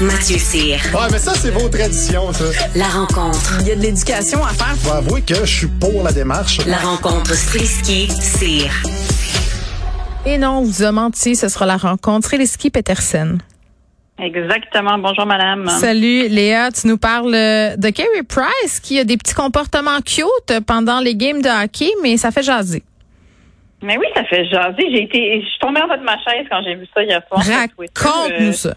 Mathieu Cyr. Ouais, mais ça, c'est vos traditions, ça. La rencontre. Il y a de l'éducation à faire. Faut avouer que je suis pour la démarche. La rencontre Strisky-Cyr. Et non, on vous a menti, ce sera la rencontre Eliski Peterson. Exactement. Bonjour, madame. Salut, Léa. Tu nous parles euh, de Carey Price qui a des petits comportements cute pendant les games de hockey, mais ça fait jaser. Mais oui, ça fait jaser. J'ai été, je suis tombée en bas de ma chaise quand j'ai vu ça hier soir. Raconte-nous Euh, ça.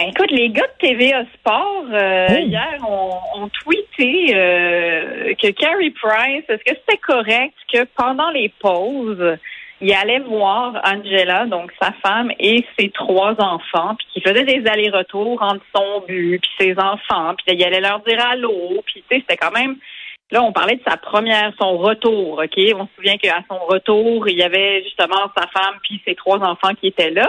Ben écoute, les gars de TVA Sport euh, Oh. hier ont, tweeté euh, que Carey Price, est-ce que c'était correct que pendant les pauses, il allait voir Angela, donc sa femme et ses trois enfants, puis qu'il faisait des allers-retours entre son but puis ses enfants, puis il allait leur dire allô, puis tu sais, c'était quand même Là, on parlait de sa première, son retour, OK? On se souvient qu'à son retour, il y avait justement sa femme puis ses trois enfants qui étaient là.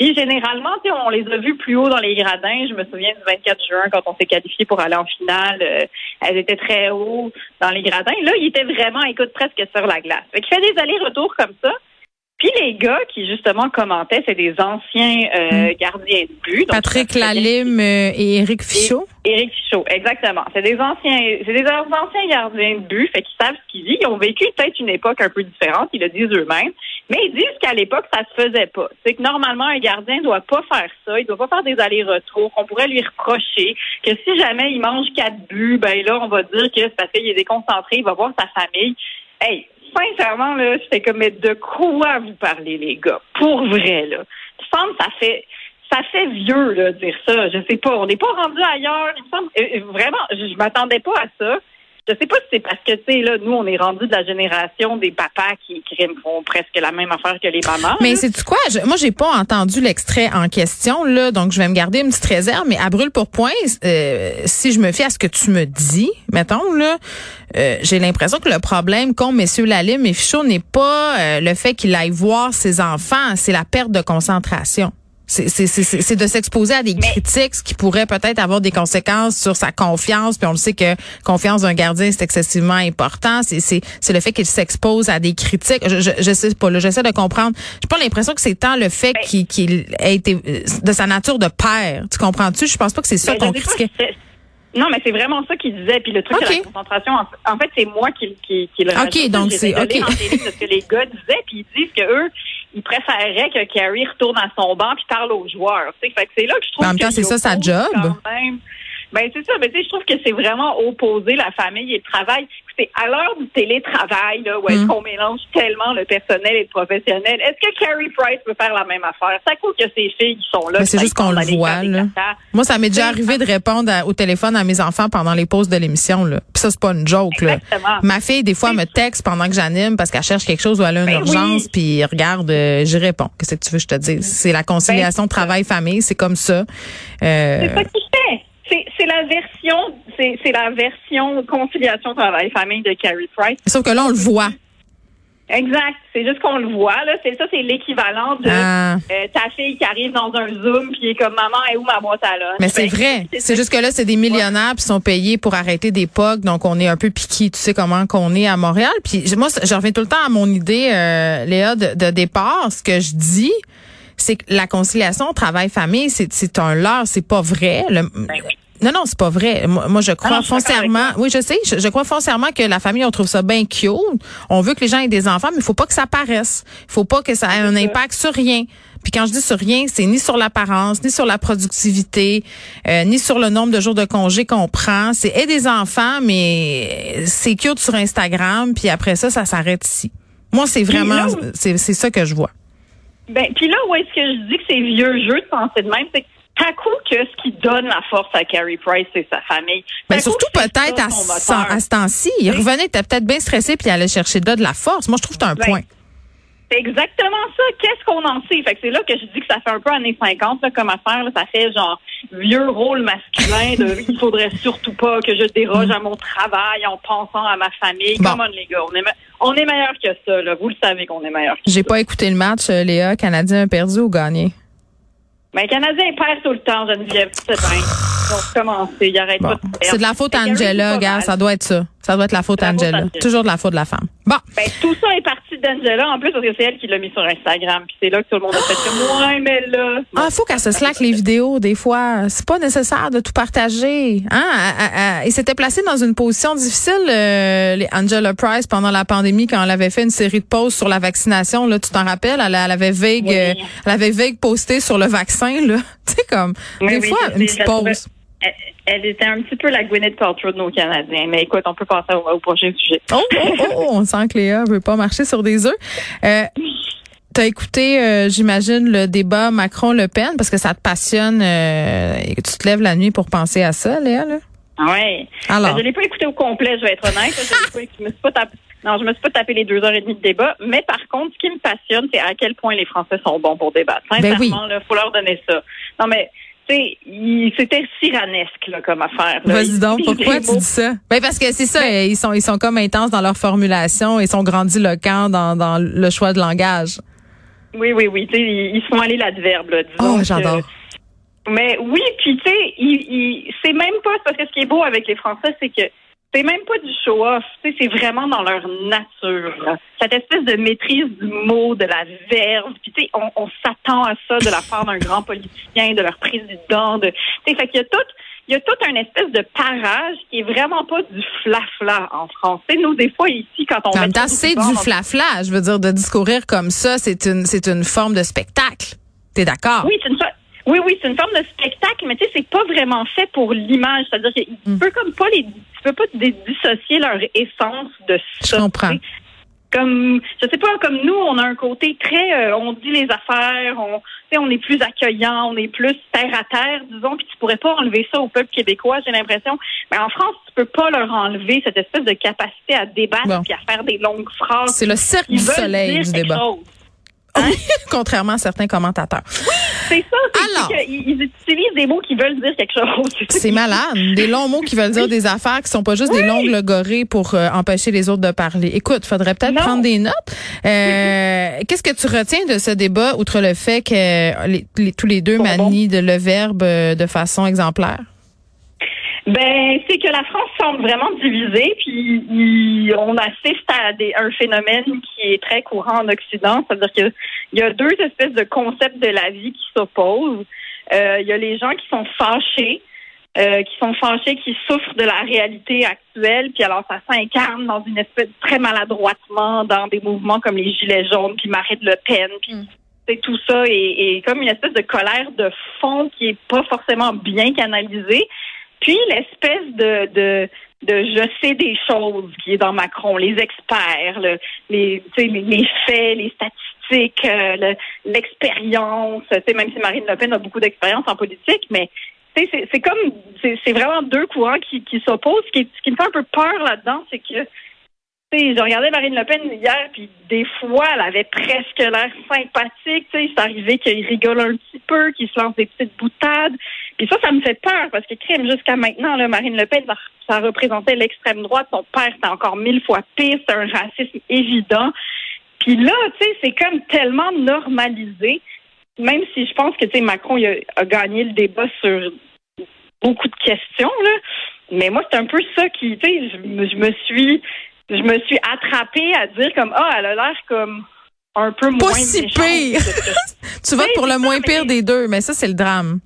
Puis généralement, tu sais, on les a vus plus haut dans les gradins. Je me souviens du 24 juin quand on s'est qualifié pour aller en finale. euh, elles étaient très haut dans les gradins. Là, il était vraiment, écoute, presque sur la glace. Fait qu'il fait des allers-retours comme ça. Puis les gars qui justement commentaient, c'est des anciens euh, gardiens de but. Donc, Patrick Lalime euh, et Éric Fichaud. Éric Fichaud, exactement. C'est des anciens, c'est des anciens gardiens de but, fait qu'ils savent ce qu'ils disent. Ils ont vécu peut-être une époque un peu différente, ils le disent eux-mêmes, mais ils disent qu'à l'époque ça se faisait pas. C'est que normalement un gardien doit pas faire ça, il doit pas faire des allers-retours. On pourrait lui reprocher que si jamais il mange quatre buts, ben là on va dire que c'est parce qu'il est déconcentré, il va voir sa famille. Hey, sincèrement là, j'étais comme mais de quoi vous parlez les gars? Pour vrai là. Il me semble ça fait ça fait vieux là dire ça. Je sais pas. On n'est pas rendu ailleurs. Il semble euh, euh, vraiment. Je, je m'attendais pas à ça. Je sais pas si c'est parce que tu sais là, nous on est rendu de la génération des papas qui, qui font presque la même affaire que les mamans. Mais c'est quoi? Je- moi, j'ai pas entendu l'extrait en question, là, donc je vais me garder une petite réserve, mais à brûle pour point, euh, si je me fie à ce que tu me dis, mettons, là, euh, j'ai l'impression que le problème qu'ont messieurs Lalim et Fichot n'est pas euh, le fait qu'il aille voir ses enfants, c'est la perte de concentration. C'est de s'exposer à des critiques, ce qui pourrait peut-être avoir des conséquences sur sa confiance. Puis on le sait que confiance d'un gardien, c'est excessivement important. C'est le fait qu'il s'expose à des critiques. Je, je, je sais pas, j'essaie de comprendre. J'ai pas l'impression que c'est tant le fait qu'il qu'il ait été de sa nature de père. Tu comprends-tu? Je pense pas que c'est ça qu'on critiquait. Non, mais c'est vraiment ça qu'il disait. Puis le truc Ok. de la concentration, en, fait, c'est moi qui, qui, qui le Ok, rajoute. donc J'essaie c'est- ok. en télé de ce que les gars disaient, puis ils disent que eux, ils préféreraient que Carrie retourne à son banc puis parle aux joueurs. Fait que c'est là que je trouve Mais en même temps, que c'est ça, sa job. même. Ben c'est ça, mais tu sais, je trouve que c'est vraiment opposer la famille et le travail. C'est à l'heure du télétravail, là, où est-ce Mm. qu'on mélange tellement le personnel et le professionnel. Est-ce que Carrie Price peut faire la même affaire? Ça coûte que ses filles qui sont là. C'est juste qu'on le voit, là. Moi, ça m'est déjà arrivé de répondre à- au téléphone à mes enfants pendant les pauses de l'émission. Là. Puis ça, c'est pas une joke. Là. Ma fille, des fois, me texte pendant que j'anime parce qu'elle cherche quelque chose ou elle a une Ben urgence. oui. Puis regarde, euh, j'y réponds. Qu'est-ce que tu veux que je te dise? C'est la conciliation Ben, travail-famille. C'est comme ça. Euh, C'est ça la version, c'est, la version conciliation travail-famille de Carrie Price. sauf que là, on le voit. Exact. C'est juste qu'on le voit, là. C'est ça, c'est l'équivalent de Ah. euh, ta fille qui arrive dans un Zoom puis est comme maman, est où ma boîte à lunch? Mais c'est Ben, vrai. c'est juste que là, c'est des millionnaires puis sont payés pour arrêter des POC. Donc, on est un peu piqué. Tu sais comment qu'on est à Montréal. Puis moi, je reviens tout le temps à mon idée, euh, Léa, de, de départ. Ce que je dis, c'est que la conciliation travail-famille, c'est, c'est un leurre. C'est pas vrai. Le- Ben oui. Non, non, c'est pas vrai. Moi, moi, je crois non, foncièrement. Oui, je sais. Je, je crois foncièrement que la famille, on trouve ça bien cute. On veut que les gens aient des enfants, mais il faut pas que ça paraisse. Il faut pas que ça ait un impact sur rien. Puis quand je dis sur rien, c'est ni sur l'apparence, ni sur la productivité, euh, ni sur le nombre de jours de congé qu'on prend. C'est et des enfants, mais c'est cute sur Instagram. Puis après ça, ça s'arrête ici. Moi, c'est vraiment, c'est ça que je vois. Ben, puis là où est-ce que je dis que c'est vieux jeu de penser de même, c'est que à coup que ce qui donne la force à Carrie Price, c'est sa famille. Mais coup, surtout peut-être à, à ce temps-ci. Il revenait, était peut-être bien stressé puis il allait chercher de, de la force. Moi, je trouve que c'est un Ben, point. C'est exactement ça. Qu'est-ce qu'on en sait? Fait que c'est là que je dis que ça fait un peu années 50 là, comme affaire. Là. Ça fait genre vieux rôle masculin de il faudrait surtout pas que je déroge à mon travail en pensant à ma famille. Bon. Come on, les gars. On est, me- on est meilleur que ça. Là. Vous le savez qu'on est meilleur que J'ai pas écouté le match, euh, Léa. Canadien a perdu ou gagné? Mais les Canadiens perdent tout le temps, Geneviève. C'est bien. Donc, commencer. Il arrête Bon. pas de perdre. C'est de la faute à Angela, gars. Ça doit être ça. Ça doit être la faute à la faute Angela. d'Angela. Toujours de la faute de la femme. Bon. Ben, tout ça est parti d'Angela, en plus, parce que c'est elle qui l'a mis sur Instagram. Puis c'est là que tout le monde a fait comme, ouais, mais là. Ah, faut qu'elle se slack les vidéos, des fois. C'est pas nécessaire de tout partager. Hein? Il s'était placé dans une position difficile, euh, les Angela Price, pendant la pandémie, quand elle avait fait une série de posts sur la vaccination. Là, tu t'en rappelles? Elle, elle avait vague, Oui. euh, elle avait vague posté sur le vaccin, là. tu sais, comme, des oui, fois, une petite pause. Elle était un petit peu la Gwyneth Paltrow de nos Canadiens. Mais écoute, on peut passer au, au prochain sujet. Oh, oh, oh, on sent que Léa veut pas marcher sur des œufs. Euh, T'as écouté, euh, j'imagine, le débat Macron-Le Pen parce que ça te passionne euh, et que tu te lèves la nuit pour penser à ça, Léa, là? Ouais. Alors. Ben, je l'ai pas écouté au complet, je vais être honnête. Je, pas me suis pas tapé. Non, je me suis pas tapé les deux heures et demie de débat. Mais par contre, ce qui me passionne, c'est à quel point les Français sont bons pour débattre. Sincèrement, Ben oui. là, faut leur donner ça. Non, mais, c'était tyrannesque, là, comme affaire. Vas-y donc, pourquoi tu dis ça? Ben parce que c'est ça, ils sont ils sont comme intenses dans leur formulation, ils sont grandiloquents dans, dans le choix de langage. Oui, oui, oui. Ils, ils se font aller l'adverbe, là. disons Oh, j'adore. Mais oui, puis tu sais, c'est même pas parce que ce qui est beau avec les Français, c'est que c'est même pas du show-off, c'est vraiment dans leur nature. là. Cette espèce de maîtrise du mot, de la verve, puis tu sais, on, on s'attend à ça de la part d'un grand politicien, de leur président, de, fait qu'il y a tout. Il y a tout un espèce de parage qui est vraiment pas du flafla en France. Tu sais, nous, des fois, ici, quand on En même temps, c'est du flafla. Je veux dire, de discourir comme ça, c'est une c'est une forme de spectacle. T'es d'accord? Oui, c'est une oui, oui, c'est une forme de spectacle, mais tu sais, c'est pas vraiment fait pour l'image. C'est-à-dire que Mm. tu peux comme pas les, tu peux pas dissocier leur essence de Je ça. comprends. tu sais. Comme, je sais pas, comme nous, on a un côté très, euh, on dit les affaires, on, on est plus accueillant, on est plus terre à terre, disons, puis tu pourrais pas enlever ça au peuple québécois, j'ai l'impression. Mais en France, tu peux pas leur enlever cette espèce de capacité à débattre Bon. puis à faire des longues phrases. C'est le cercle du soleil du débat. chose. Oui, contrairement à certains commentateurs. C'est ça, Alors. ils utilisent des mots qui veulent dire quelque chose. C'est malade. Des longs mots qui veulent dire des affaires qui sont pas juste des longues logorées pour euh, empêcher les autres de parler. Écoute, faudrait peut-être prendre des notes. Euh, Qu'est-ce que tu retiens de ce débat, outre le fait que les- les- tous les deux Bon, manient de le verbe euh, de façon exemplaire? Ben, c'est que la France semble vraiment divisée, puis il- on assiste à des, un phénomène qui est très courant en Occident, c'est-à-dire qu'il y a deux espèces de concepts de la vie qui s'opposent. Euh, il y a les gens qui sont fâchés, euh, qui sont fâchés, qui souffrent de la réalité actuelle, puis alors ça s'incarne dans une espèce très maladroitement dans des mouvements comme les Gilets jaunes, puis Marine Le Pen, puis c'est tout ça et, et comme une espèce de colère de fond qui est pas forcément bien canalisée. Puis l'espèce de, de de je sais des choses qui est dans Macron, les experts, le- les, les, les faits, les statistiques, euh, le- l'expérience. Sais, même si Marine Le Pen a beaucoup d'expérience en politique, mais c'est comme c'est vraiment deux courants qui, s'opposent. Ce qui, ce qui me fait un peu peur là-dedans, c'est que sais, je regardais Marine Le Pen hier, puis des fois, elle avait presque l'air sympathique. Tu sais, c'est arrivé qu'il rigole un petit peu, qu'il se lance des petites boutades. Puis ça, ça me fait peur parce que crime jusqu'à maintenant, Marine Le Pen, ça, représentait l'extrême droite. Son père, c'était encore mille fois pire. C'est un racisme évident. Puis là, tu sais, c'est comme tellement normalisé. Même si je pense que Macron a, gagné le débat sur beaucoup de questions. Mais moi, c'est un peu ça qui, je me suis, je me suis attrapée à dire comme, ah, elle a l'air comme un peu moins si méchante pire. Tu votes pour le moins pire mais- des deux, mais ça, c'est le drame.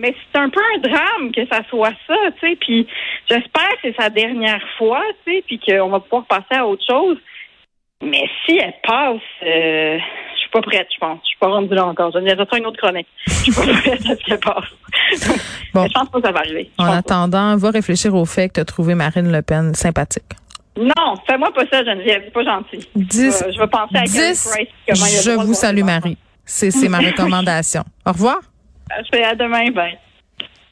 Mais c'est un peu un drame que ça soit ça, tu sais. Puis j'espère que c'est sa dernière fois, tu sais, puis qu'on va pouvoir passer à autre chose. Mais si elle passe, euh, je suis pas prête, je pense. Je suis pas rendue là encore. Je viens de faire une autre chronique. Je suis pas prête à ce qu'elle passe. Bon. Je pense pas que ça va arriver. Je En pas. attendant, va réfléchir au fait que tu as trouvé Marine Le Pen sympathique. Non, fais-moi pas ça, Geneviève. C'est pas gentil. 10. Euh, je vais penser à Carey 10. Price. comment il a le Je vous salue. Marie. C'est c'est ma recommandation. Au revoir. Je fais à demain, ben.